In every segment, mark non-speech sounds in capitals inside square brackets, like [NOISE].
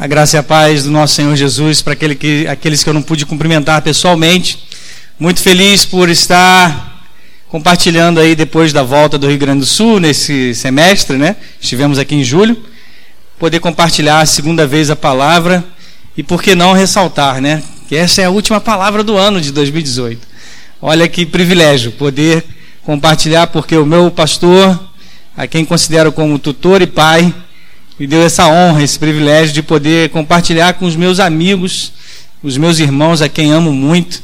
A graça e a paz do nosso Senhor Jesus para aquele que, aqueles que eu não pude cumprimentar pessoalmente. Muito feliz por estar compartilhando aí depois da volta do Rio Grande do Sul nesse semestre, né? Estivemos aqui em julho. Poder compartilhar a segunda vez a palavra e por que não ressaltar, né? Que essa é a última palavra do ano de 2018. Olha que privilégio poder compartilhar porque o meu pastor, a quem considero como tutor e pai, me deu essa honra, esse privilégio de poder compartilhar com os meus amigos, os meus irmãos a quem amo muito,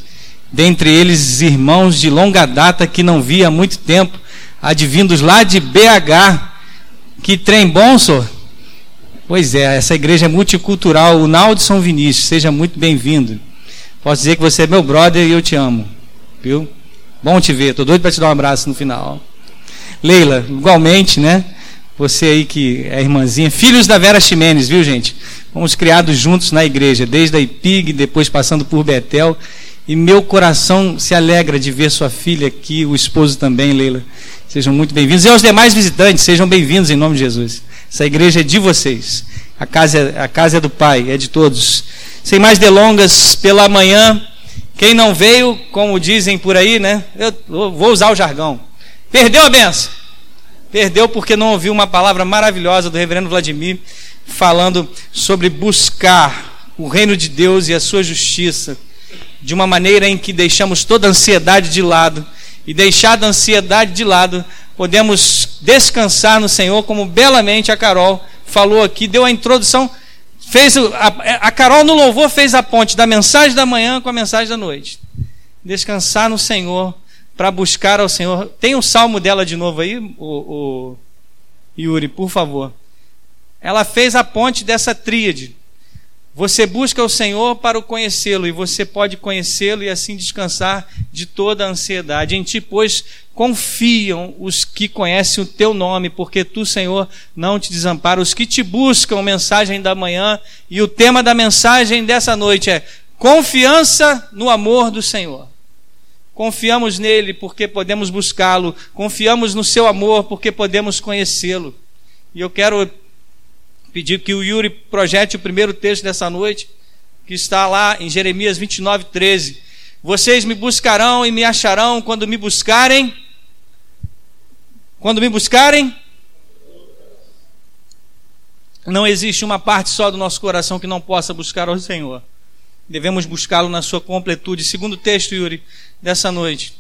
dentre eles irmãos de longa data que não via há muito tempo, advindos lá de BH. Que trem bom, senhor? Pois é, essa igreja é multicultural, o Naldo São Vinícius, seja muito bem-vindo. Posso dizer que você é meu brother e eu te amo, viu? Bom te ver, estou doido para te dar um abraço no final. Leila, igualmente, né? Você aí que é irmãzinha, filhos da Vera Ximenes, viu gente? Fomos criados juntos na igreja, desde a IPIG, depois passando por Betel. E meu coração se alegra de ver sua filha aqui, o esposo também, Leila. Sejam muito bem-vindos. E aos demais visitantes, sejam bem-vindos em nome de Jesus. Essa igreja é de vocês. A casa, é, a casa é do Pai, é de todos. Sem mais delongas, pela manhã, quem não veio, como dizem por aí, né? Eu vou usar o jargão. Perdeu a benção. Perdeu porque não ouviu uma palavra maravilhosa do reverendo Vladimir falando sobre buscar o reino de Deus e a sua justiça de uma maneira em que deixamos toda a ansiedade de lado e deixada a ansiedade de lado, podemos descansar no Senhor, como belamente a Carol falou aqui, deu a introdução, fez a, a Carol no louvor fez a ponte da mensagem da manhã com a mensagem da noite. Descansar no Senhor para buscar ao Senhor. Tem o um salmo dela de novo aí, o, o Yuri, por favor. Ela fez a ponte dessa tríade. Você busca o Senhor para o conhecê-lo, e você pode conhecê-lo e assim descansar de toda a ansiedade. Em ti, pois, confiam os que conhecem o teu nome, porque tu, Senhor, não te desampara. Os que te buscam, mensagem da manhã, e o tema da mensagem dessa noite é confiança no amor do Senhor. Confiamos nele porque podemos buscá-lo, confiamos no seu amor porque podemos conhecê-lo. E eu quero pedir que o Yuri projete o primeiro texto dessa noite, que está lá em Jeremias 29, 13. Vocês me buscarão e me acharão quando me buscarem. Quando me buscarem. Não existe uma parte só do nosso coração que não possa buscar ao Senhor. Devemos buscá-lo na sua completude. Segundo texto, Yuri, dessa noite.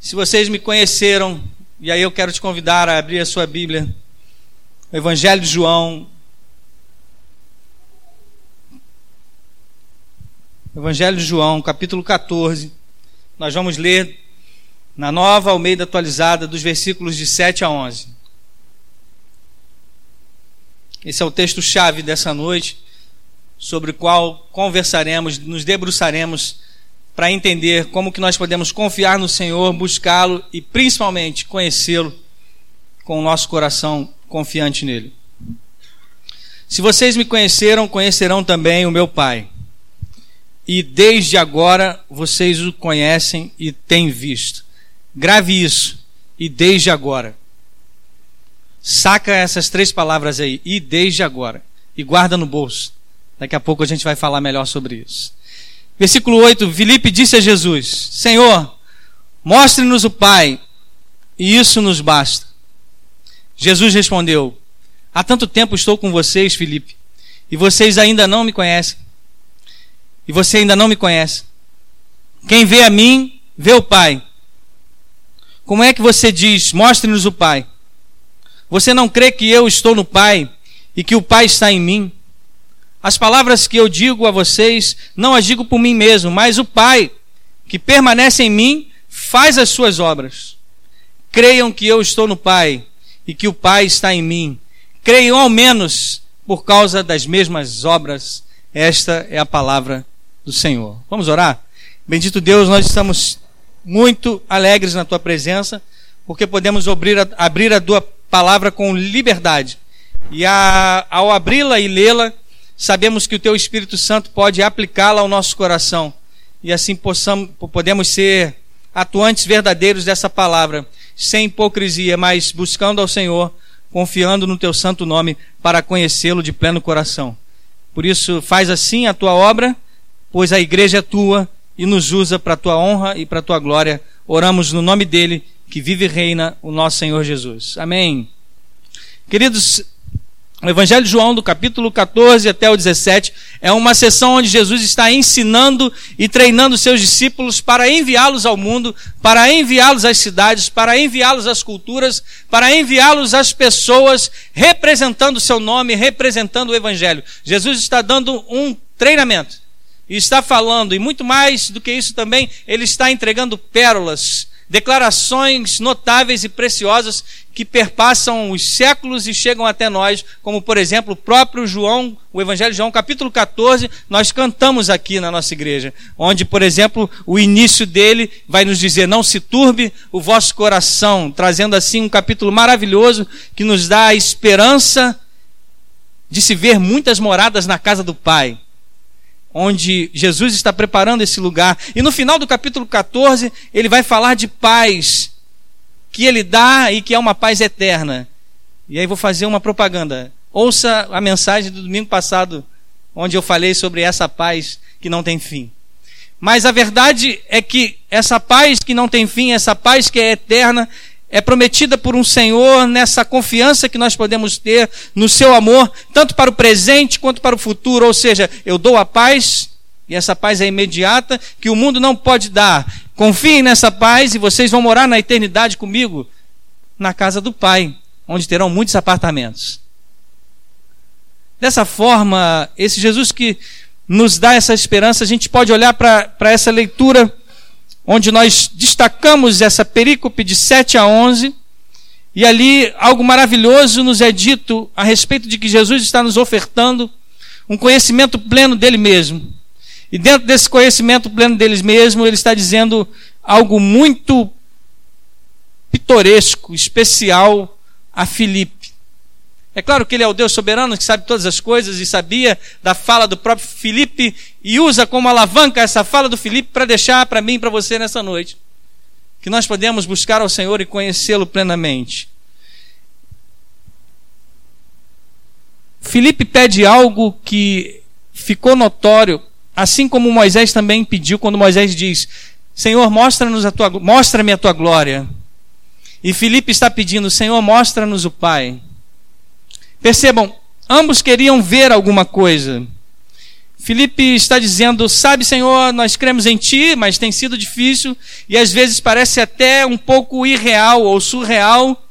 Se vocês me conheceram, e aí eu quero te convidar a abrir a sua Bíblia, o Evangelho de João, Evangelho de João, capítulo 14. Nós vamos ler na nova Almeida atualizada, dos versículos de 7 a 11. Esse é o texto-chave dessa noite, sobre o qual conversaremos, nos debruçaremos para entender como que nós podemos confiar no Senhor, buscá-lo e principalmente conhecê-lo com o nosso coração confiante nele. Se vocês me conheceram, conhecerão também o meu Pai. E desde agora vocês o conhecem e têm visto. Grave isso. E desde agora. Saca essas três palavras aí. E desde agora. E guarda no bolso. Daqui a pouco a gente vai falar melhor sobre isso. Versículo 8: Filipe disse a Jesus: Senhor, mostre-nos o Pai, e isso nos basta. Jesus respondeu: Há tanto tempo estou com vocês, Filipe, e vocês ainda não me conhecem. E você ainda não me conhece. Quem vê a mim, vê o Pai. Como é que você diz: Mostre-nos o Pai? Você não crê que eu estou no Pai e que o Pai está em mim? As palavras que eu digo a vocês, não as digo por mim mesmo, mas o Pai, que permanece em mim, faz as suas obras. Creiam que eu estou no Pai e que o Pai está em mim. Creiam ao menos por causa das mesmas obras. Esta é a palavra do Senhor. Vamos orar? Bendito Deus, nós estamos muito alegres na tua presença, porque podemos abrir a, abrir a tua palavra com liberdade. E a, ao abri-la e lê-la, sabemos que o Teu Espírito Santo pode aplicá-la ao nosso coração e assim possamos, podemos ser atuantes verdadeiros dessa palavra, sem hipocrisia, mas buscando ao Senhor confiando no teu santo nome para conhecê-lo de pleno coração. Por isso, faz assim a tua obra, pois a igreja é tua e nos usa para a tua honra e para a tua glória. Oramos no nome dele, que vive e reina, o nosso Senhor Jesus. Amém. Queridos, o Evangelho de João, do capítulo 14 até o 17, é uma sessão onde Jesus está ensinando e treinando seus discípulos para enviá-los ao mundo, para enviá-los às cidades, para enviá-los às culturas, para enviá-los às pessoas, representando o seu nome, representando o Evangelho. Jesus está dando um treinamento. Está falando, e muito mais do que isso também, ele está entregando pérolas, declarações notáveis e preciosas que perpassam os séculos e chegam até nós, como por exemplo o próprio João, o Evangelho de João, capítulo 14, nós cantamos aqui na nossa igreja, onde, por exemplo, o início dele vai nos dizer: Não se turbe o vosso coração, trazendo assim um capítulo maravilhoso que nos dá a esperança de se ver muitas moradas na casa do Pai onde Jesus está preparando esse lugar. E no final do capítulo 14, ele vai falar de paz que ele dá e que é uma paz eterna. E aí vou fazer uma propaganda. Ouça a mensagem do domingo passado, onde eu falei sobre essa paz que não tem fim. Mas a verdade é que essa paz que não tem fim, essa paz que é eterna, é prometida por um Senhor nessa confiança que nós podemos ter no seu amor, tanto para o presente quanto para o futuro. Ou seja, eu dou a paz, e essa paz é imediata, que o mundo não pode dar. Confiem nessa paz e vocês vão morar na eternidade comigo, na casa do Pai, onde terão muitos apartamentos. Dessa forma, esse Jesus que nos dá essa esperança, a gente pode olhar para essa leitura onde nós destacamos essa perícope de 7 a 11, e ali algo maravilhoso nos é dito a respeito de que Jesus está nos ofertando um conhecimento pleno dele mesmo. E dentro desse conhecimento pleno dele mesmo, ele está dizendo algo muito pitoresco, especial a Filipe. É claro que ele é o Deus soberano que sabe todas as coisas e sabia da fala do próprio Filipe e usa como alavanca essa fala do Filipe para deixar para mim e para você nessa noite. Que nós podemos buscar ao Senhor e conhecê-lo plenamente. Filipe pede algo que ficou notório, assim como Moisés também pediu quando Moisés diz: Senhor, mostra-nos a tua, mostra-me a tua glória. E Filipe está pedindo: Senhor, mostra-nos o Pai. Percebam, ambos queriam ver alguma coisa. Filipe está dizendo: Sabe, Senhor, nós cremos em Ti, mas tem sido difícil e às vezes parece até um pouco irreal ou surreal.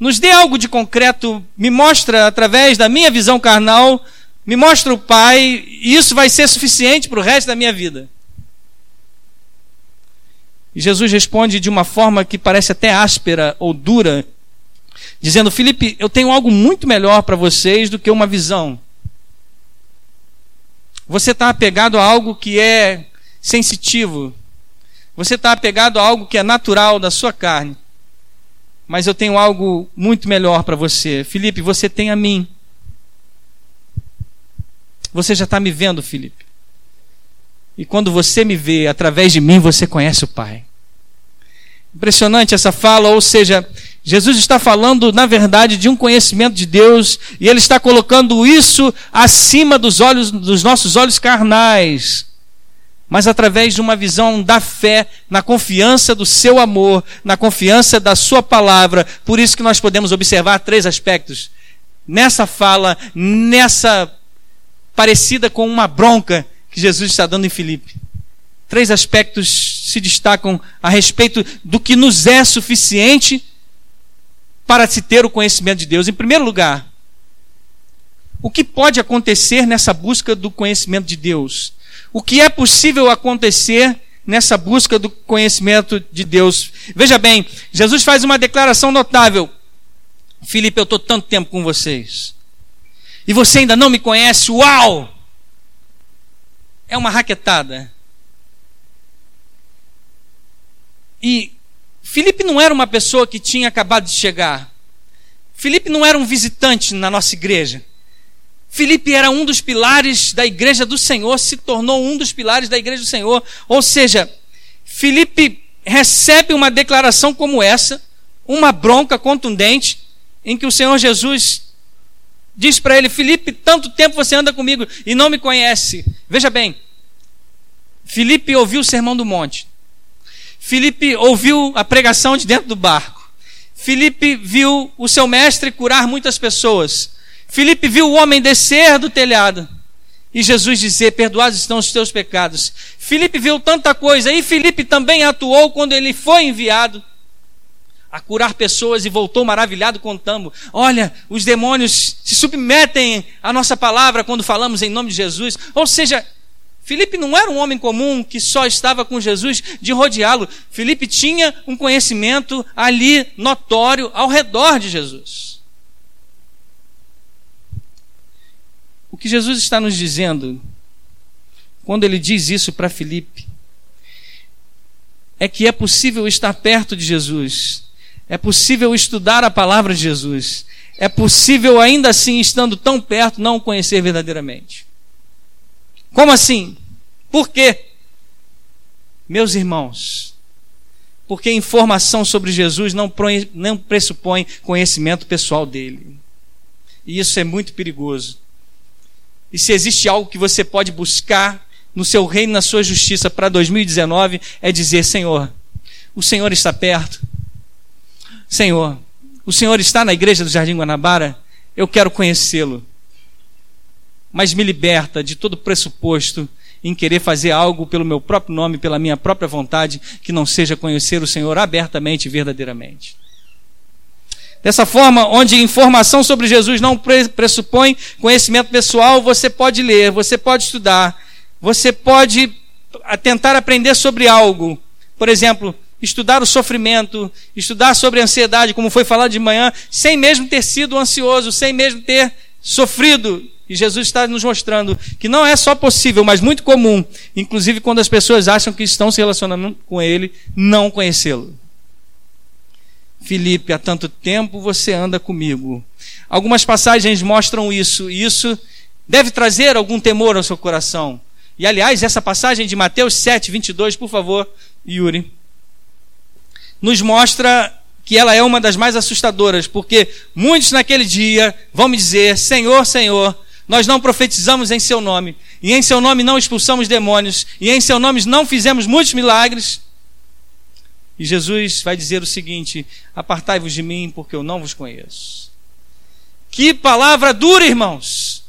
Nos dê algo de concreto, me mostra através da minha visão carnal, me mostra o Pai, e isso vai ser suficiente para o resto da minha vida. E Jesus responde de uma forma que parece até áspera ou dura, dizendo: Felipe, eu tenho algo muito melhor para vocês do que uma visão. Você está apegado a algo que é sensitivo. Você está apegado a algo que é natural da sua carne. Mas eu tenho algo muito melhor para você. Felipe, você tem a mim. Você já está me vendo, Felipe. E quando você me vê através de mim, você conhece o Pai. Impressionante essa fala, ou seja, Jesus está falando, na verdade, de um conhecimento de Deus, e ele está colocando isso acima dos olhos dos nossos olhos carnais, mas através de uma visão da fé, na confiança do seu amor, na confiança da sua palavra. Por isso que nós podemos observar três aspectos nessa fala, nessa parecida com uma bronca que Jesus está dando em Filipe. Três aspectos se destacam a respeito do que nos é suficiente para se ter o conhecimento de Deus? Em primeiro lugar, o que pode acontecer nessa busca do conhecimento de Deus? O que é possível acontecer nessa busca do conhecimento de Deus? Veja bem, Jesus faz uma declaração notável. Filipe, eu estou tanto tempo com vocês. E você ainda não me conhece? Uau! É uma raquetada. E Filipe não era uma pessoa que tinha acabado de chegar. Filipe não era um visitante na nossa igreja. Filipe era um dos pilares da igreja do Senhor, se tornou um dos pilares da igreja do Senhor. Ou seja, Filipe recebe uma declaração como essa, uma bronca contundente. em que o Senhor Jesus diz para ele: Felipe, tanto tempo você anda comigo e não me conhece. Veja bem, Felipe ouviu o sermão do monte. Felipe ouviu a pregação de dentro do barco. Felipe viu o seu mestre curar muitas pessoas. Felipe viu o homem descer do telhado e Jesus dizer: Perdoados estão os teus pecados. Felipe viu tanta coisa e Felipe também atuou quando ele foi enviado a curar pessoas e voltou maravilhado contando: Olha, os demônios se submetem à nossa palavra quando falamos em nome de Jesus. Ou seja, Felipe não era um homem comum que só estava com Jesus de rodeá-lo. Felipe tinha um conhecimento ali notório ao redor de Jesus. O que Jesus está nos dizendo, quando ele diz isso para Felipe, é que é possível estar perto de Jesus, é possível estudar a palavra de Jesus, é possível ainda assim, estando tão perto, não o conhecer verdadeiramente. Como assim? Por quê? Meus irmãos, porque informação sobre Jesus não, pressupõe conhecimento pessoal dele. E isso é muito perigoso. E se existe algo que você pode buscar no seu reino, na sua justiça para 2019, é dizer: Senhor, o Senhor está perto. Senhor, o Senhor está na igreja do Jardim Guanabara, eu quero conhecê-lo. Mas me liberta de todo pressuposto em querer fazer algo pelo meu próprio nome, pela minha própria vontade, que não seja conhecer o Senhor abertamente e verdadeiramente. Dessa forma, onde informação sobre Jesus não pressupõe conhecimento pessoal, você pode ler, você pode estudar, você pode tentar aprender sobre algo. Por exemplo, estudar o sofrimento, estudar sobre a ansiedade, como foi falado de manhã, sem mesmo ter sido ansioso, sem mesmo ter sofrido. E Jesus está nos mostrando que não é só possível, mas muito comum, inclusive quando as pessoas acham que estão se relacionando com Ele, não conhecê-lo. Filipe, há tanto tempo você anda comigo. Algumas passagens mostram isso, e isso deve trazer algum temor ao seu coração. E aliás, essa passagem de Mateus 7, 22, por favor, Yuri, nos mostra que ela é uma das mais assustadoras, porque muitos naquele dia vão me dizer: Senhor, Senhor, nós não profetizamos em Seu nome, e em Seu nome não expulsamos demônios, e em Seu nome não fizemos muitos milagres. E Jesus vai dizer o seguinte: Apartai-vos de mim, porque eu não vos conheço. Que palavra dura, irmãos!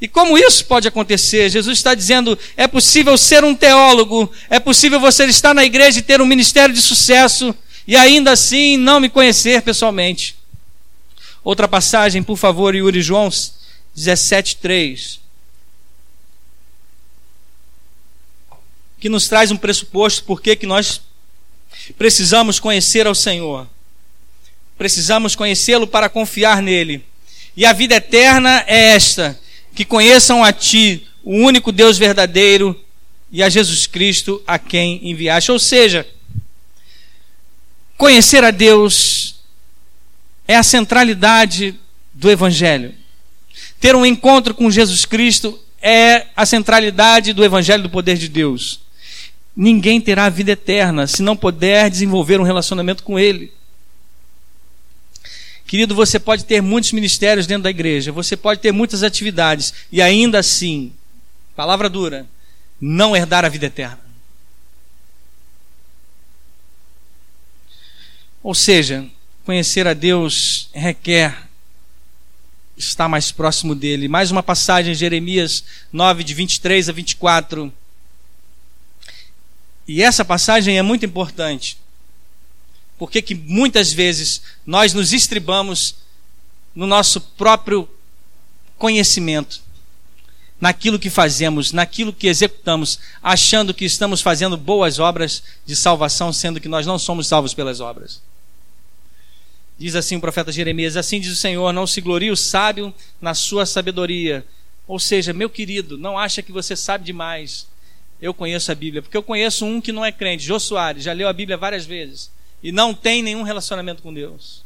E como isso pode acontecer? Jesus está dizendo: é possível ser um teólogo, é possível você estar na igreja e ter um ministério de sucesso e ainda assim não me conhecer pessoalmente. Outra passagem, por favor, Yuri João 17,3. que nos traz um pressuposto porque que nós precisamos conhecer ao Senhor. Precisamos conhecê-lo para confiar nele. E a vida eterna é esta: que conheçam a Ti, o único Deus verdadeiro, e a Jesus Cristo a quem enviaste. Ou seja, conhecer a Deus é a centralidade do Evangelho. Ter um encontro com Jesus Cristo é a centralidade do Evangelho do poder de Deus ninguém terá a vida eterna se não puder desenvolver um relacionamento com Ele. Querido, você pode ter muitos ministérios dentro da igreja, você pode ter muitas atividades e ainda assim, palavra dura, não herdar a vida eterna. Ou seja, conhecer a Deus requer estar mais próximo dele. Mais uma passagem, Jeremias 9, de 23 a 24. E essa passagem é muito importante, porque que muitas vezes nós nos estribamos no nosso próprio conhecimento, naquilo que fazemos, naquilo que executamos, achando que estamos fazendo boas obras de salvação, sendo que nós não somos salvos pelas obras. Diz assim o profeta Jeremias: Assim diz o Senhor, não se glorie o sábio na sua sabedoria. Ou seja, meu querido, não acha que você sabe demais eu conheço a Bíblia, porque eu conheço um que não é crente, Jô Soares, já leu a Bíblia várias vezes e não tem nenhum relacionamento com Deus.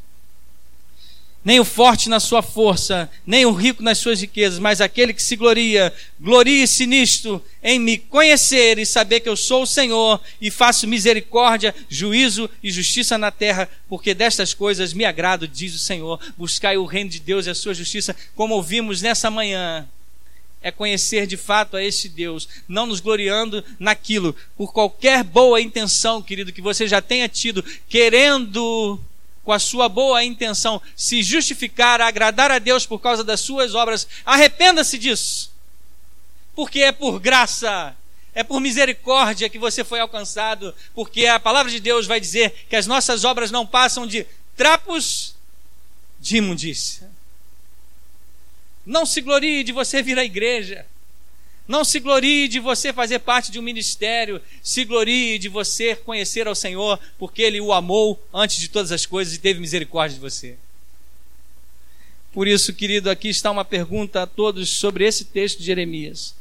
Nem o forte na sua força, nem o rico nas suas riquezas, mas aquele que se gloria, glorie-se nisto, em me conhecer e saber que eu sou o Senhor e faço misericórdia, juízo e justiça na terra, porque destas coisas me agrado, diz o Senhor. Buscai o reino de Deus e a sua justiça, como ouvimos nessa manhã. É conhecer de fato a este Deus, não nos gloriando naquilo, por qualquer boa intenção, querido, que você já tenha tido, querendo com a sua boa intenção, se justificar, agradar a Deus por causa das suas obras, arrependa-se disso. Porque é por graça, é por misericórdia que você foi alcançado, porque a palavra de Deus vai dizer que as nossas obras não passam de trapos de imundícia. Não se glorie de você vir à igreja. Não se glorie de você fazer parte de um ministério, se glorie de você conhecer ao Senhor, porque Ele o amou antes de todas as coisas e teve misericórdia de você. Por isso, querido, aqui está uma pergunta a todos sobre esse texto de Jeremias.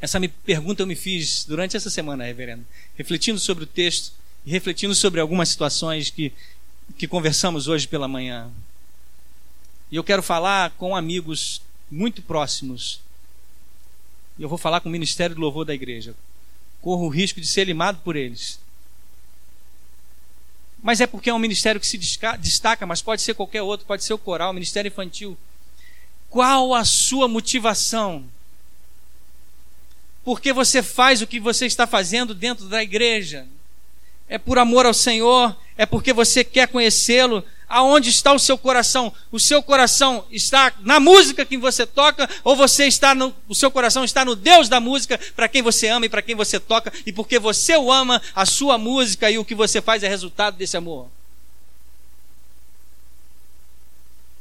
Essa pergunta eu me fiz durante essa semana, reverendo, refletindo sobre o texto e refletindo sobre algumas situações que, que conversamos hoje pela manhã. E eu quero falar com amigos muito próximos. E eu vou falar com o Ministério do Louvor da igreja. Corro o risco de ser limado por eles. Mas é porque é um ministério que se destaca, mas pode ser qualquer outro, pode ser o coral, o ministério infantil. Qual a sua motivação? Porque você faz o que você está fazendo dentro da igreja? É por amor ao Senhor? É porque você quer conhecê-lo? Aonde está o seu coração? O seu coração está na música que você toca ou você está no, o seu coração está no Deus da música, para quem você ama e para quem você toca e porque você o ama, a sua música e o que você faz é resultado desse amor.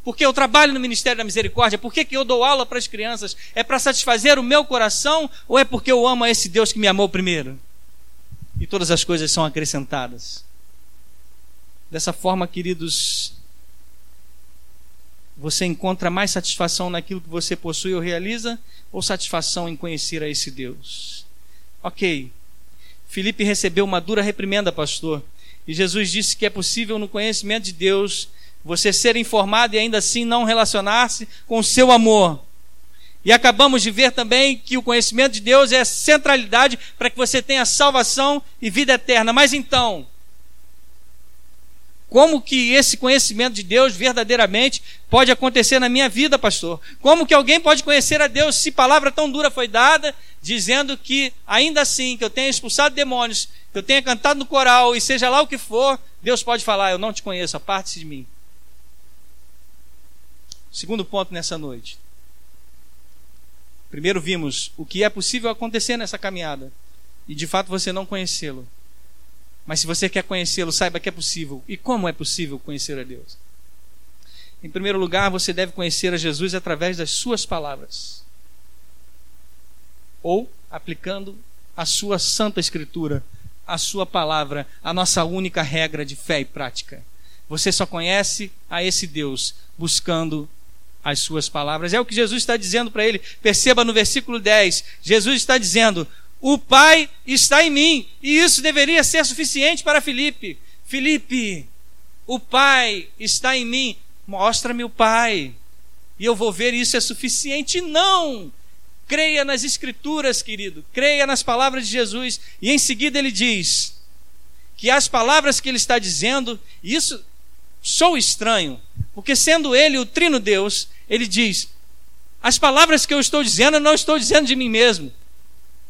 Porque eu trabalho no Ministério da Misericórdia? Por que, eu dou aula para as crianças? É para satisfazer o meu coração ou é porque eu amo a esse Deus que me amou primeiro? E todas as coisas são acrescentadas. Dessa forma, queridos, você encontra mais satisfação naquilo que você possui ou realiza, ou satisfação em conhecer a esse Deus? Ok. Felipe recebeu uma dura reprimenda, pastor. E Jesus disse que é possível, no conhecimento de Deus, você ser informado e ainda assim não relacionar-se com o seu amor. E acabamos de ver também que o conhecimento de Deus é centralidade para que você tenha salvação e vida eterna. Mas então, como que esse conhecimento de Deus verdadeiramente pode acontecer na minha vida, pastor? Como que alguém pode conhecer a Deus se palavra tão dura foi dada, dizendo que ainda assim que eu tenha expulsado demônios, que eu tenha cantado no coral e seja lá o que for, Deus pode falar: Eu não te conheço, aparte-se de mim. Segundo ponto nessa noite. Primeiro vimos o que é possível acontecer nessa caminhada e de fato você não conhecê-lo. Mas se você quer conhecê-lo, saiba que é possível. E como é possível conhecer a Deus? Em primeiro lugar, você deve conhecer a Jesus através das suas palavras. Ou aplicando a sua santa escritura, a sua palavra, a nossa única regra de fé e prática. Você só conhece a esse Deus buscando as suas palavras. É o que Jesus está dizendo para ele. Perceba no versículo 10. Jesus está dizendo: o Pai está em mim. E isso deveria ser suficiente para Felipe. Felipe, o Pai está em mim. Mostra-me o Pai. E eu vou ver isso é suficiente. Não! Creia nas Escrituras, querido. Creia nas palavras de Jesus. E em seguida ele diz que as palavras que ele está dizendo, isso sou estranho, porque sendo ele o trino Deus, ele diz: as palavras que eu estou dizendo, eu não estou dizendo de mim mesmo.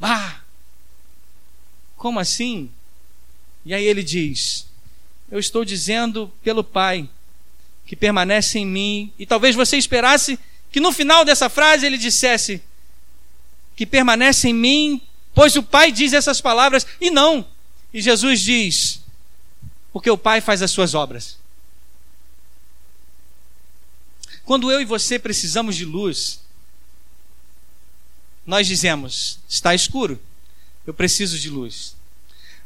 Ah, como assim? E aí ele diz: Eu estou dizendo pelo Pai que permanece em mim. E talvez você esperasse que no final dessa frase ele dissesse: Que permanece em mim, pois o Pai diz essas palavras. E não. E Jesus diz: Porque o Pai faz as suas obras. Quando eu e você precisamos de luz, nós dizemos: está escuro, eu preciso de luz.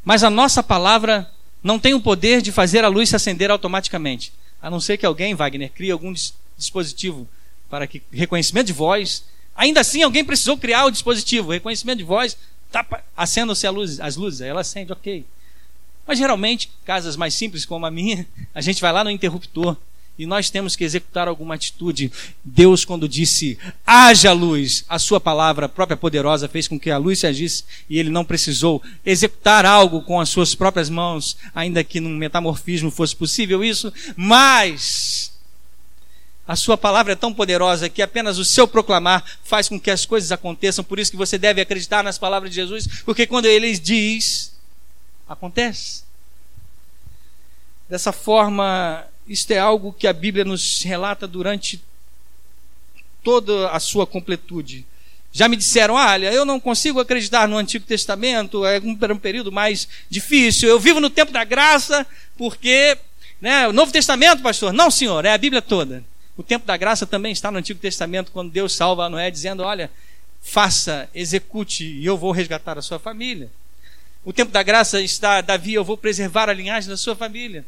Mas a nossa palavra não tem o poder de fazer a luz se acender automaticamente. A não ser que alguém, Wagner, crie algum dispositivo para que reconhecimento de voz. Ainda assim, alguém precisou criar o dispositivo, reconhecimento de voz, tá, acendam-se luz, as luzes, aí ela acende, ok. Mas geralmente, casas mais simples como a minha, [LAUGHS] a gente vai lá no interruptor e nós temos que executar alguma atitude. Deus, quando disse haja luz, a sua palavra própria poderosa fez com que a luz se agisse e ele não precisou executar algo com as suas próprias mãos, ainda que num metamorfismo fosse possível isso, mas a sua palavra é tão poderosa que apenas o seu proclamar faz com que as coisas aconteçam. Por isso que você deve acreditar nas palavras de Jesus, porque quando ele diz, acontece. Dessa forma, isto é algo que a Bíblia nos relata durante toda a sua completude. Já me disseram, olha, eu não consigo acreditar no Antigo Testamento, é um, um período mais difícil. Eu vivo no tempo da graça, porque, né, o Novo Testamento, pastor? Não, senhor, é a Bíblia toda. O tempo da graça também está no Antigo Testamento, quando Deus salva Noé, dizendo, olha, faça, execute, e eu vou resgatar a sua família. O tempo da graça está, Davi, eu vou preservar a linhagem da sua família.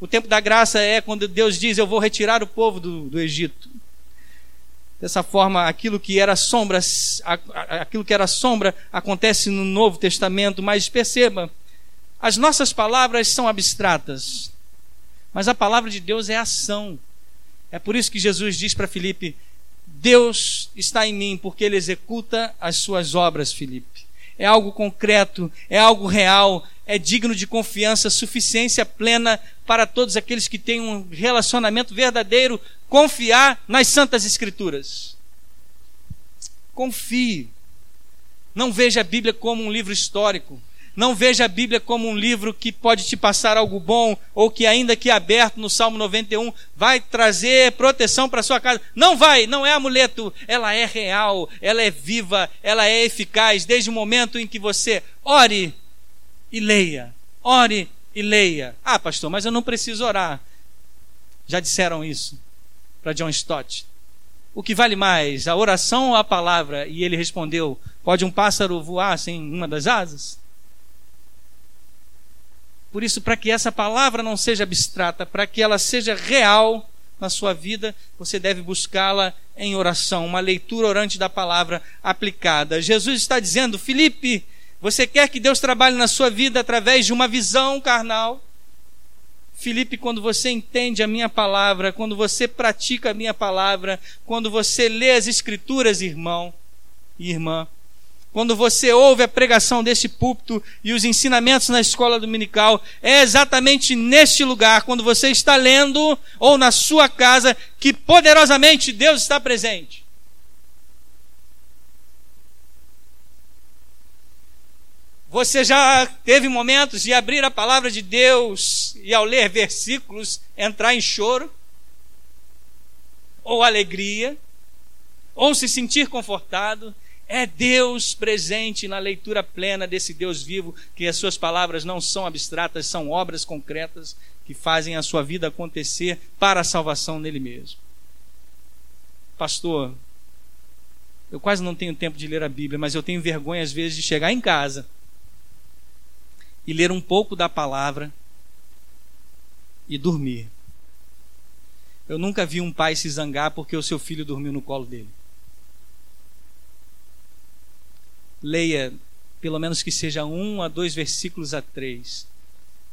O tempo da graça é quando Deus diz: Eu vou retirar o povo do, do Egito. Dessa forma, aquilo que era sombra, aquilo que era sombra acontece no Novo Testamento, mas perceba, as nossas palavras são abstratas, mas a palavra de Deus é ação. É por isso que Jesus diz para Filipe: Deus está em mim, porque ele executa as suas obras, Filipe. É algo concreto, é algo real, é digno de confiança, suficiência plena para todos aqueles que têm um relacionamento verdadeiro, confiar nas Santas Escrituras. Confie. Não veja a Bíblia como um livro histórico. Não veja a Bíblia como um livro que pode te passar algo bom ou que, ainda que aberto no Salmo 91, vai trazer proteção para sua casa. Não vai, não é amuleto. Ela é real, ela é viva, ela é eficaz desde o momento em que você ore e leia. Ore e leia. Ah, pastor, mas eu não preciso orar. Já disseram isso para John Stott. O que vale mais, a oração ou a palavra? E ele respondeu: Pode um pássaro voar sem uma das asas? Por isso, para que essa palavra não seja abstrata, para que ela seja real na sua vida, você deve buscá-la em oração, uma leitura orante da palavra aplicada. Jesus está dizendo: Felipe, você quer que Deus trabalhe na sua vida através de uma visão carnal? Felipe, quando você entende a minha palavra, quando você pratica a minha palavra, quando você lê as Escrituras, irmão e irmã, quando você ouve a pregação desse púlpito e os ensinamentos na escola dominical, é exatamente neste lugar, quando você está lendo ou na sua casa, que poderosamente Deus está presente. Você já teve momentos de abrir a palavra de Deus e ao ler versículos entrar em choro? Ou alegria? Ou se sentir confortado? É Deus presente na leitura plena desse Deus vivo, que as suas palavras não são abstratas, são obras concretas que fazem a sua vida acontecer para a salvação nele mesmo. Pastor, eu quase não tenho tempo de ler a Bíblia, mas eu tenho vergonha às vezes de chegar em casa e ler um pouco da palavra e dormir. Eu nunca vi um pai se zangar porque o seu filho dormiu no colo dele. Leia, pelo menos que seja um a dois versículos a três.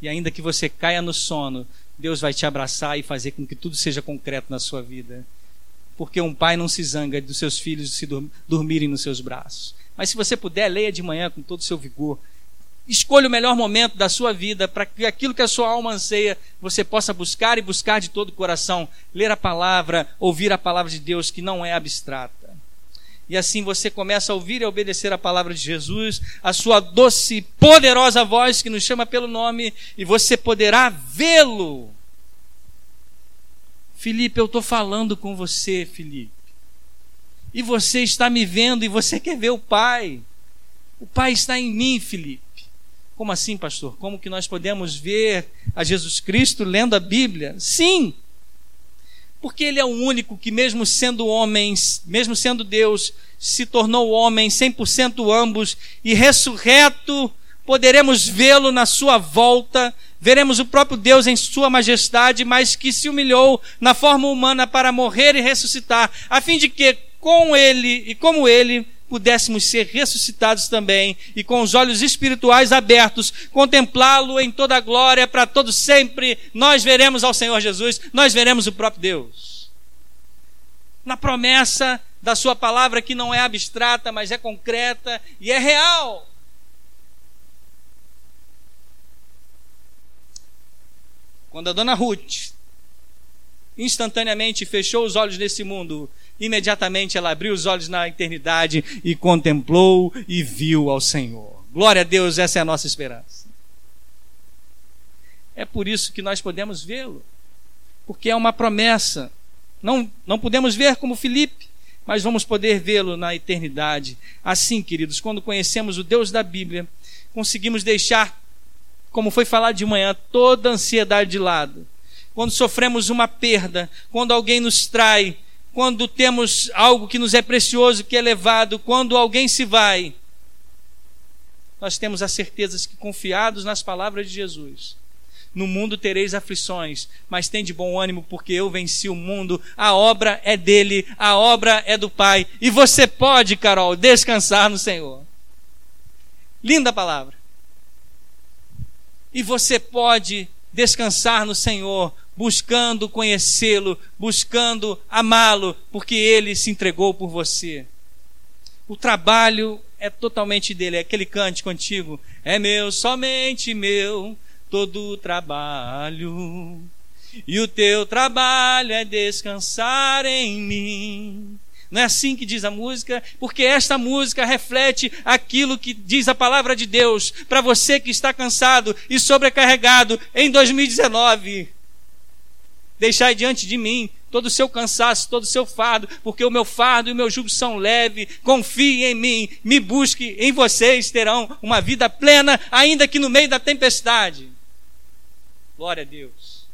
E ainda que você caia no sono, Deus vai te abraçar e fazer com que tudo seja concreto na sua vida. Porque um pai não se zanga dos seus filhos se dormirem nos seus braços. Mas se você puder, leia de manhã com todo o seu vigor. Escolha o melhor momento da sua vida para que aquilo que a sua alma anseia você possa buscar e buscar de todo o coração. Ler a palavra, ouvir a palavra de Deus que não é abstrata. E assim você começa a ouvir e obedecer a palavra de Jesus, a sua doce e poderosa voz que nos chama pelo nome, e você poderá vê-lo. Felipe, eu estou falando com você, Felipe. E você está me vendo e você quer ver o Pai. O Pai está em mim, Felipe. Como assim, pastor? Como que nós podemos ver a Jesus Cristo lendo a Bíblia? Sim, porque Ele é o único que, mesmo sendo homem, mesmo sendo Deus, se tornou homem 100% ambos e ressurreto, poderemos vê-lo na Sua volta, veremos o próprio Deus em Sua majestade, mas que se humilhou na forma humana para morrer e ressuscitar, a fim de que, com Ele e como Ele, pudéssemos ser ressuscitados também e com os olhos espirituais abertos, contemplá-lo em toda a glória para todo sempre. Nós veremos ao Senhor Jesus, nós veremos o próprio Deus. Na promessa da sua palavra que não é abstrata, mas é concreta e é real. Quando a dona Ruth instantaneamente fechou os olhos nesse mundo, imediatamente ela abriu os olhos na eternidade e contemplou e viu ao Senhor. Glória a Deus, essa é a nossa esperança. É por isso que nós podemos vê-lo, porque é uma promessa. Não, não podemos ver como Filipe, mas vamos poder vê-lo na eternidade. Assim, queridos, quando conhecemos o Deus da Bíblia, conseguimos deixar como foi falado de manhã, toda ansiedade de lado. Quando sofremos uma perda, quando alguém nos trai, quando temos algo que nos é precioso, que é levado, quando alguém se vai, nós temos a certeza que, confiados nas palavras de Jesus, no mundo tereis aflições, mas tem de bom ânimo, porque eu venci o mundo. A obra é dele, a obra é do Pai. E você pode, Carol, descansar no Senhor. Linda palavra. E você pode descansar no Senhor, buscando conhecê-lo, buscando amá-lo, porque ele se entregou por você. O trabalho é totalmente dele, é aquele cante contigo, é meu, somente meu, todo o trabalho. E o teu trabalho é descansar em mim. Não é assim que diz a música? Porque esta música reflete aquilo que diz a palavra de Deus para você que está cansado e sobrecarregado em 2019. Deixai diante de mim todo o seu cansaço, todo o seu fardo, porque o meu fardo e o meu jugo são leves. Confie em mim, me busque, em vocês terão uma vida plena, ainda que no meio da tempestade. Glória a Deus.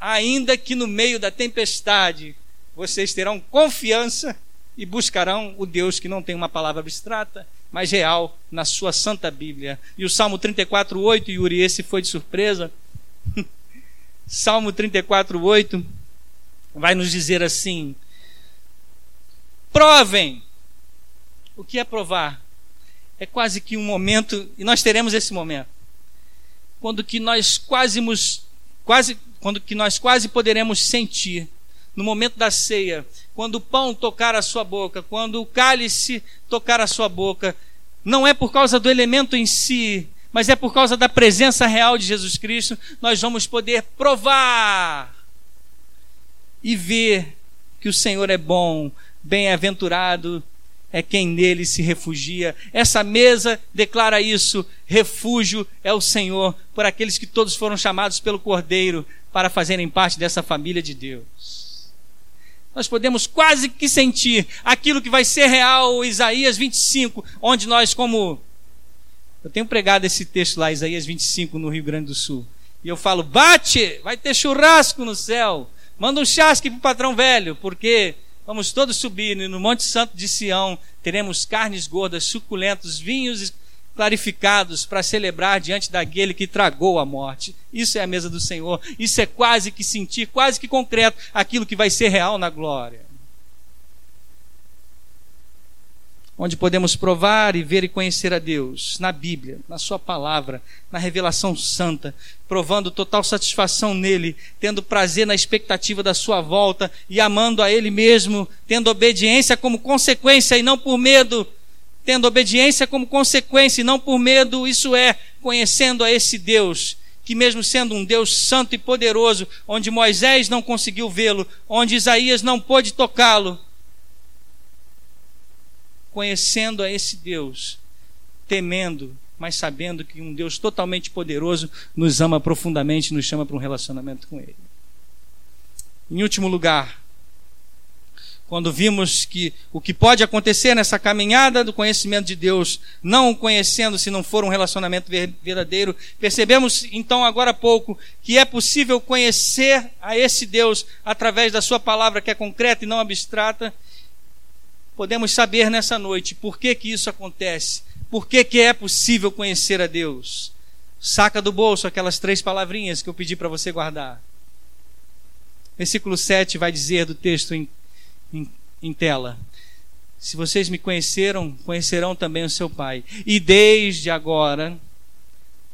Ainda que no meio da tempestade, vocês terão confiança e buscarão o Deus que não tem uma palavra abstrata, mas real na sua santa Bíblia. E o Salmo 34, 8, Yuri, esse foi de surpresa. [LAUGHS] Salmo 34, 8 vai nos dizer assim: provem. O que é provar? É quase que um momento, e nós teremos esse momento, quando que nós quase, quase quando que nós quase poderemos sentir no momento da ceia, quando o pão tocar a sua boca, quando o cálice tocar a sua boca, não é por causa do elemento em si, mas é por causa da presença real de Jesus Cristo, nós vamos poder provar e ver que o Senhor é bom, bem-aventurado é quem nele se refugia. Essa mesa declara isso: refúgio é o Senhor por aqueles que todos foram chamados pelo Cordeiro para fazerem parte dessa família de Deus nós podemos quase que sentir aquilo que vai ser real, Isaías 25, onde nós, como. Eu tenho pregado esse texto lá, Isaías 25, no Rio Grande do Sul. E eu falo: bate, vai ter churrasco no céu. Manda um chasque para o patrão velho, porque vamos todos subir e no Monte Santo de Sião teremos carnes gordas, suculentos, vinhos clarificados para celebrar diante daquele que tragou a morte. Isso é a mesa do Senhor. Isso é quase que sentir, quase que concreto, aquilo que vai ser real na glória. Onde podemos provar e ver e conhecer a Deus na Bíblia, na Sua palavra, na revelação santa, provando total satisfação nele, tendo prazer na expectativa da Sua volta e amando a Ele mesmo, tendo obediência como consequência e não por medo, tendo obediência como consequência e não por medo, isso é, conhecendo a esse Deus, que mesmo sendo um Deus santo e poderoso, onde Moisés não conseguiu vê-lo, onde Isaías não pôde tocá-lo, conhecendo a esse Deus, temendo, mas sabendo que um Deus totalmente poderoso nos ama profundamente, nos chama para um relacionamento com Ele. Em último lugar, quando vimos que o que pode acontecer nessa caminhada do conhecimento de Deus, não o conhecendo se não for um relacionamento verdadeiro, percebemos então agora há pouco que é possível conhecer a esse Deus através da sua palavra que é concreta e não abstrata. Podemos saber nessa noite por que que isso acontece, por que que é possível conhecer a Deus. Saca do bolso aquelas três palavrinhas que eu pedi para você guardar. Versículo 7 vai dizer do texto em em, em tela. Se vocês me conheceram, conhecerão também o seu Pai. E desde agora,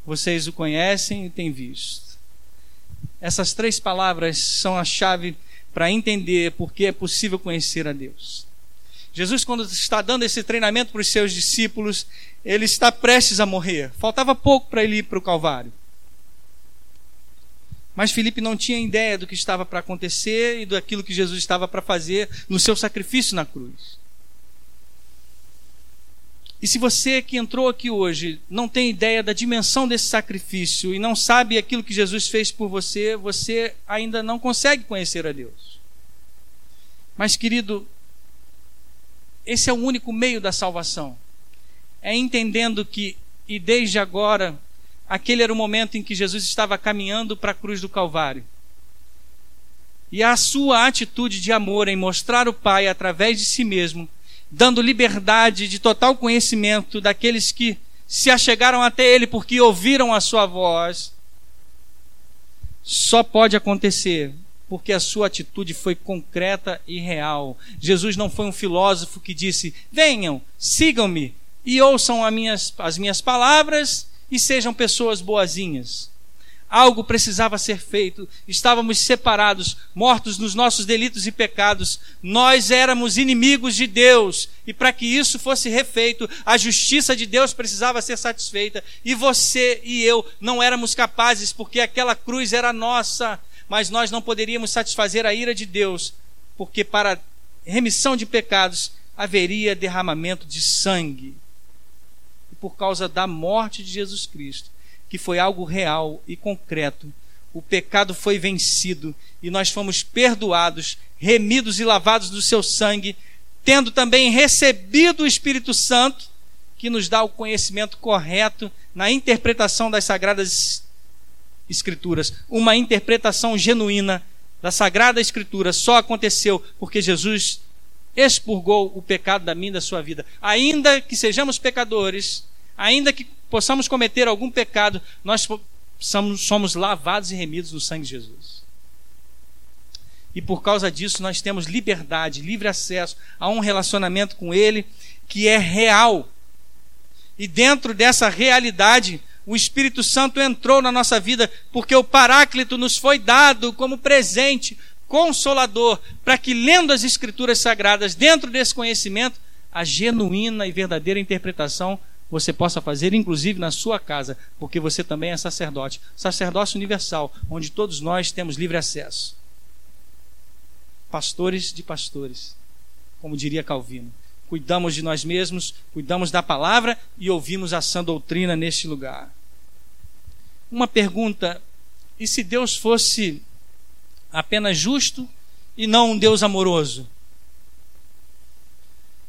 vocês o conhecem e têm visto. Essas três palavras são a chave para entender por que é possível conhecer a Deus. Jesus, quando está dando esse treinamento para os seus discípulos, ele está prestes a morrer. Faltava pouco para ele ir para o Calvário. Mas Felipe não tinha ideia do que estava para acontecer e daquilo que Jesus estava para fazer no seu sacrifício na cruz. E se você que entrou aqui hoje não tem ideia da dimensão desse sacrifício e não sabe aquilo que Jesus fez por você, você ainda não consegue conhecer a Deus. Mas, querido, esse é o único meio da salvação. É entendendo que, e desde agora, aquele era o momento em que Jesus estava caminhando para a cruz do Calvário. E a sua atitude de amor em mostrar o Pai através de si mesmo, dando liberdade de total conhecimento daqueles que se achegaram até Ele porque ouviram a sua voz, só pode acontecer porque a sua atitude foi concreta e real. Jesus não foi um filósofo que disse: venham, sigam-me e ouçam as minhas, as minhas palavras e sejam pessoas boazinhas. Algo precisava ser feito, estávamos separados, mortos nos nossos delitos e pecados, nós éramos inimigos de Deus, e para que isso fosse refeito, a justiça de Deus precisava ser satisfeita, e você e eu não éramos capazes, porque aquela cruz era nossa, mas nós não poderíamos satisfazer a ira de Deus, porque para remissão de pecados haveria derramamento de sangue. Por causa da morte de Jesus Cristo, que foi algo real e concreto, o pecado foi vencido e nós fomos perdoados, remidos e lavados do seu sangue, tendo também recebido o Espírito Santo, que nos dá o conhecimento correto na interpretação das sagradas Escrituras. Uma interpretação genuína da Sagrada Escritura só aconteceu porque Jesus expurgou o pecado da minha e da sua vida. Ainda que sejamos pecadores, ainda que possamos cometer algum pecado, nós somos, somos lavados e remidos no sangue de Jesus. E por causa disso nós temos liberdade, livre acesso a um relacionamento com Ele que é real. E dentro dessa realidade, o Espírito Santo entrou na nossa vida porque o Paráclito nos foi dado como presente, consolador, para que, lendo as Escrituras Sagradas, dentro desse conhecimento, a genuína e verdadeira interpretação você possa fazer, inclusive na sua casa, porque você também é sacerdote, sacerdócio universal, onde todos nós temos livre acesso. Pastores de pastores, como diria Calvino. Cuidamos de nós mesmos, cuidamos da palavra e ouvimos a sã doutrina neste lugar uma pergunta: e se Deus fosse apenas justo e não um Deus amoroso?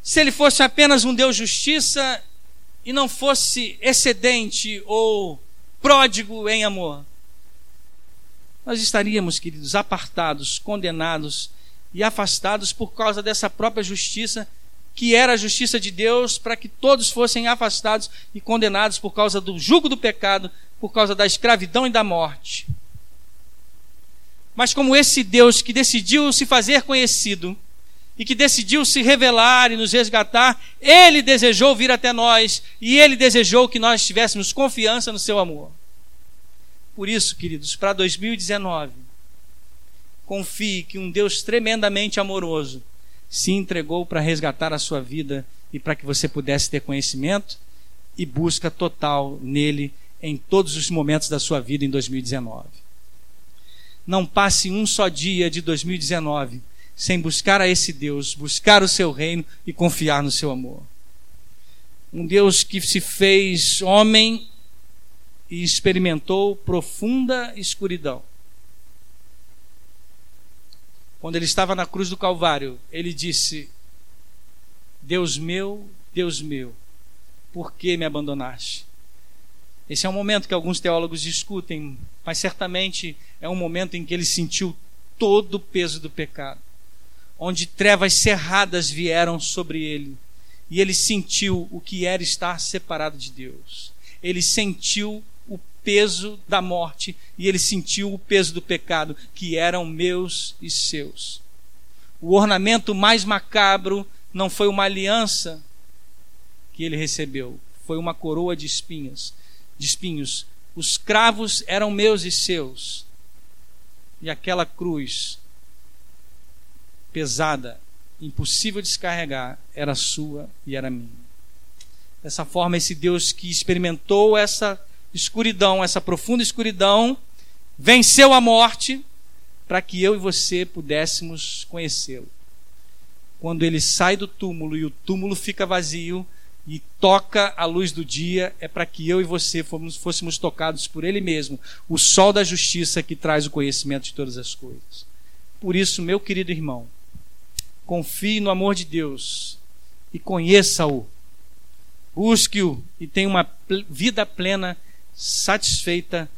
Se ele fosse apenas um Deus justiça e não fosse excedente ou pródigo em amor? Nós estaríamos, queridos, apartados, condenados e afastados por causa dessa própria justiça, que era a justiça de Deus, para que todos fossem afastados e condenados por causa do jugo do pecado por causa da escravidão e da morte. Mas como esse Deus que decidiu se fazer conhecido e que decidiu se revelar e nos resgatar, ele desejou vir até nós e ele desejou que nós tivéssemos confiança no seu amor. Por isso, queridos, para 2019, confie que um Deus tremendamente amoroso se entregou para resgatar a sua vida e para que você pudesse ter conhecimento e busca total nele em todos os momentos da sua vida em 2019. Não passe um só dia de 2019 sem buscar a esse Deus, buscar o seu reino e confiar no seu amor. Um Deus que se fez homem e experimentou profunda escuridão. Quando ele estava na cruz do Calvário, ele disse: Deus meu, Deus meu, por que me abandonaste? Esse é um momento que alguns teólogos discutem, mas certamente é um momento em que ele sentiu todo o peso do pecado, onde trevas cerradas vieram sobre ele, e ele sentiu o que era estar separado de Deus. Ele sentiu o peso da morte e ele sentiu o peso do pecado, que eram meus e seus. O ornamento mais macabro não foi uma aliança que ele recebeu, foi uma coroa de espinhos, de espinhos. Os cravos eram meus e seus. E aquela cruz pesada, impossível de descarregar, era sua e era minha. Dessa forma, esse Deus que experimentou essa escuridão, essa profunda escuridão, venceu a morte para que eu e você pudéssemos conhecê-lo. Quando ele sai do túmulo e o túmulo fica vazio e toca a luz do dia, é para que eu e você fôssemos, fôssemos tocados por ele mesmo, o sol da justiça que traz o conhecimento de todas as coisas. Por isso, meu querido irmão, confie no amor de Deus e conheça-o. Busque-o e tenha uma vida plena, satisfeita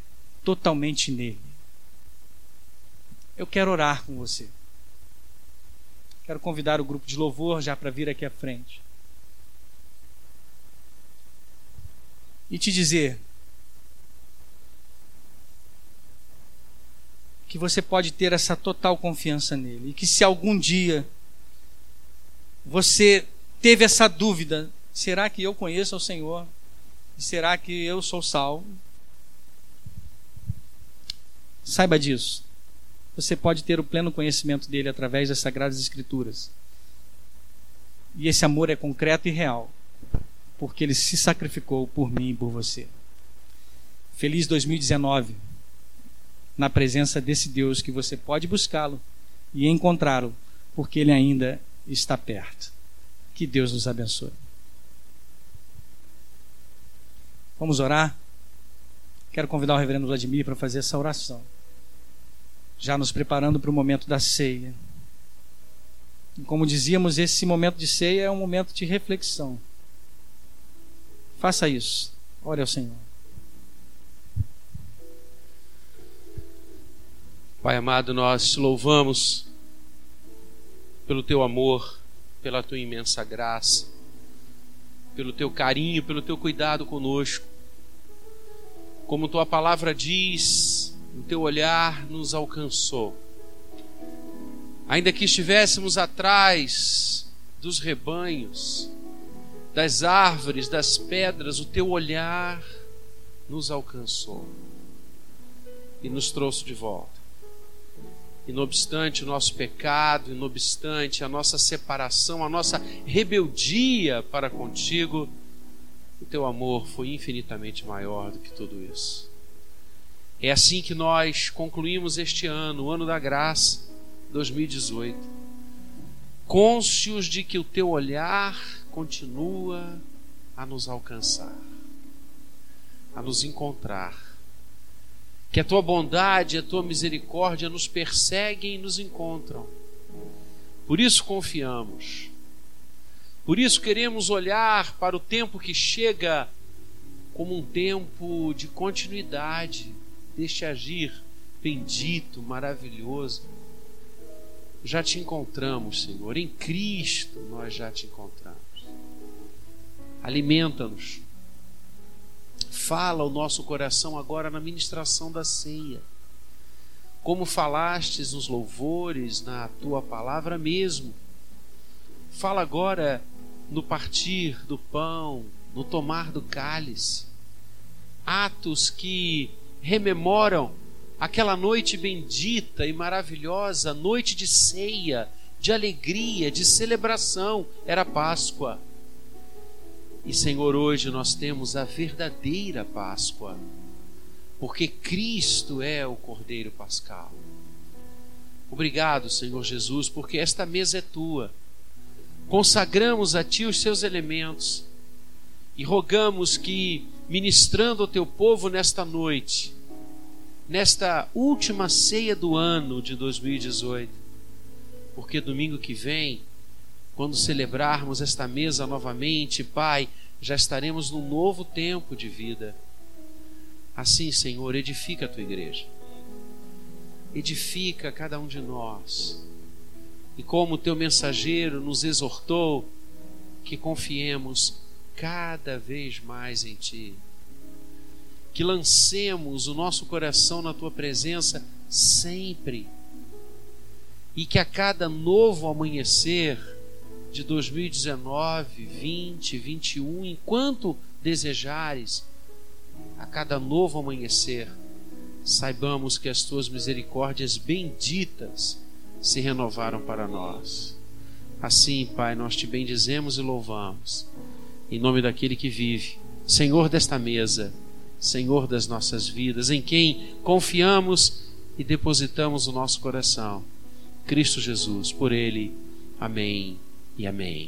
totalmente nele. Eu quero orar com você. Quero convidar o grupo de louvor já para vir aqui à frente. E te dizer que você pode ter essa total confiança nele. E que se algum dia você teve essa dúvida: será que eu conheço o Senhor? Será que eu sou salvo? Saiba disso. Você pode ter o pleno conhecimento dele através das Sagradas Escrituras. E esse amor é concreto e real, porque ele se sacrificou por mim e por você. Feliz 2019, na presença desse Deus que você pode buscá-lo e encontrá-lo, porque ele ainda está perto. Que Deus nos abençoe. Vamos orar? Quero convidar o reverendo Vladimir para fazer essa oração, já nos preparando para o momento da ceia. Como dizíamos, esse momento de ceia é um momento de reflexão. Faça isso. Ore ao Senhor. Pai amado, nós te louvamos pelo teu amor, pela tua imensa graça, pelo teu carinho, pelo teu cuidado conosco. Como tua palavra diz, o teu olhar nos alcançou. Ainda que estivéssemos atrás dos rebanhos, das árvores, das pedras, o teu olhar nos alcançou e nos trouxe de volta. E não obstante o nosso pecado, e não obstante a nossa separação, a nossa rebeldia para contigo, o teu amor foi infinitamente maior do que tudo isso. É assim que nós concluímos este ano, o ano da graça, 2018, cônscios de que o teu olhar continua a nos alcançar, a nos encontrar que a tua bondade a tua misericórdia nos perseguem e nos encontram. Por isso confiamos. Por isso queremos olhar para o tempo que chega como um tempo de continuidade deste agir bendito, maravilhoso. Já te encontramos, Senhor, em Cristo nós já te encontramos. Alimenta-nos Fala o nosso coração agora na ministração da ceia. Como falastes nos louvores, na tua palavra mesmo. Fala agora no partir do pão, no tomar do cálice. Atos que rememoram aquela noite bendita e maravilhosa, noite de ceia, de alegria, de celebração, era Páscoa. E Senhor, hoje nós temos a verdadeira Páscoa, porque Cristo é o Cordeiro Pascal. Obrigado, Senhor Jesus, porque esta mesa é tua. Consagramos a ti os seus elementos e rogamos que, ministrando ao teu povo nesta noite, nesta última ceia do ano de 2018, porque domingo que vem quando celebrarmos esta mesa novamente, Pai, já estaremos num novo tempo de vida. Assim, Senhor, edifica a tua igreja. Edifica cada um de nós. E como o teu mensageiro nos exortou, que confiemos cada vez mais em ti. Que lancemos o nosso coração na tua presença sempre. E que a cada novo amanhecer de 2019, 20, 21, enquanto desejares, a cada novo amanhecer, saibamos que as tuas misericórdias benditas se renovaram para nós. Assim, Pai, nós te bendizemos e louvamos, em nome daquele que vive, Senhor desta mesa, Senhor das nossas vidas, em quem confiamos e depositamos o nosso coração. Cristo Jesus, por Ele. Amém e amém.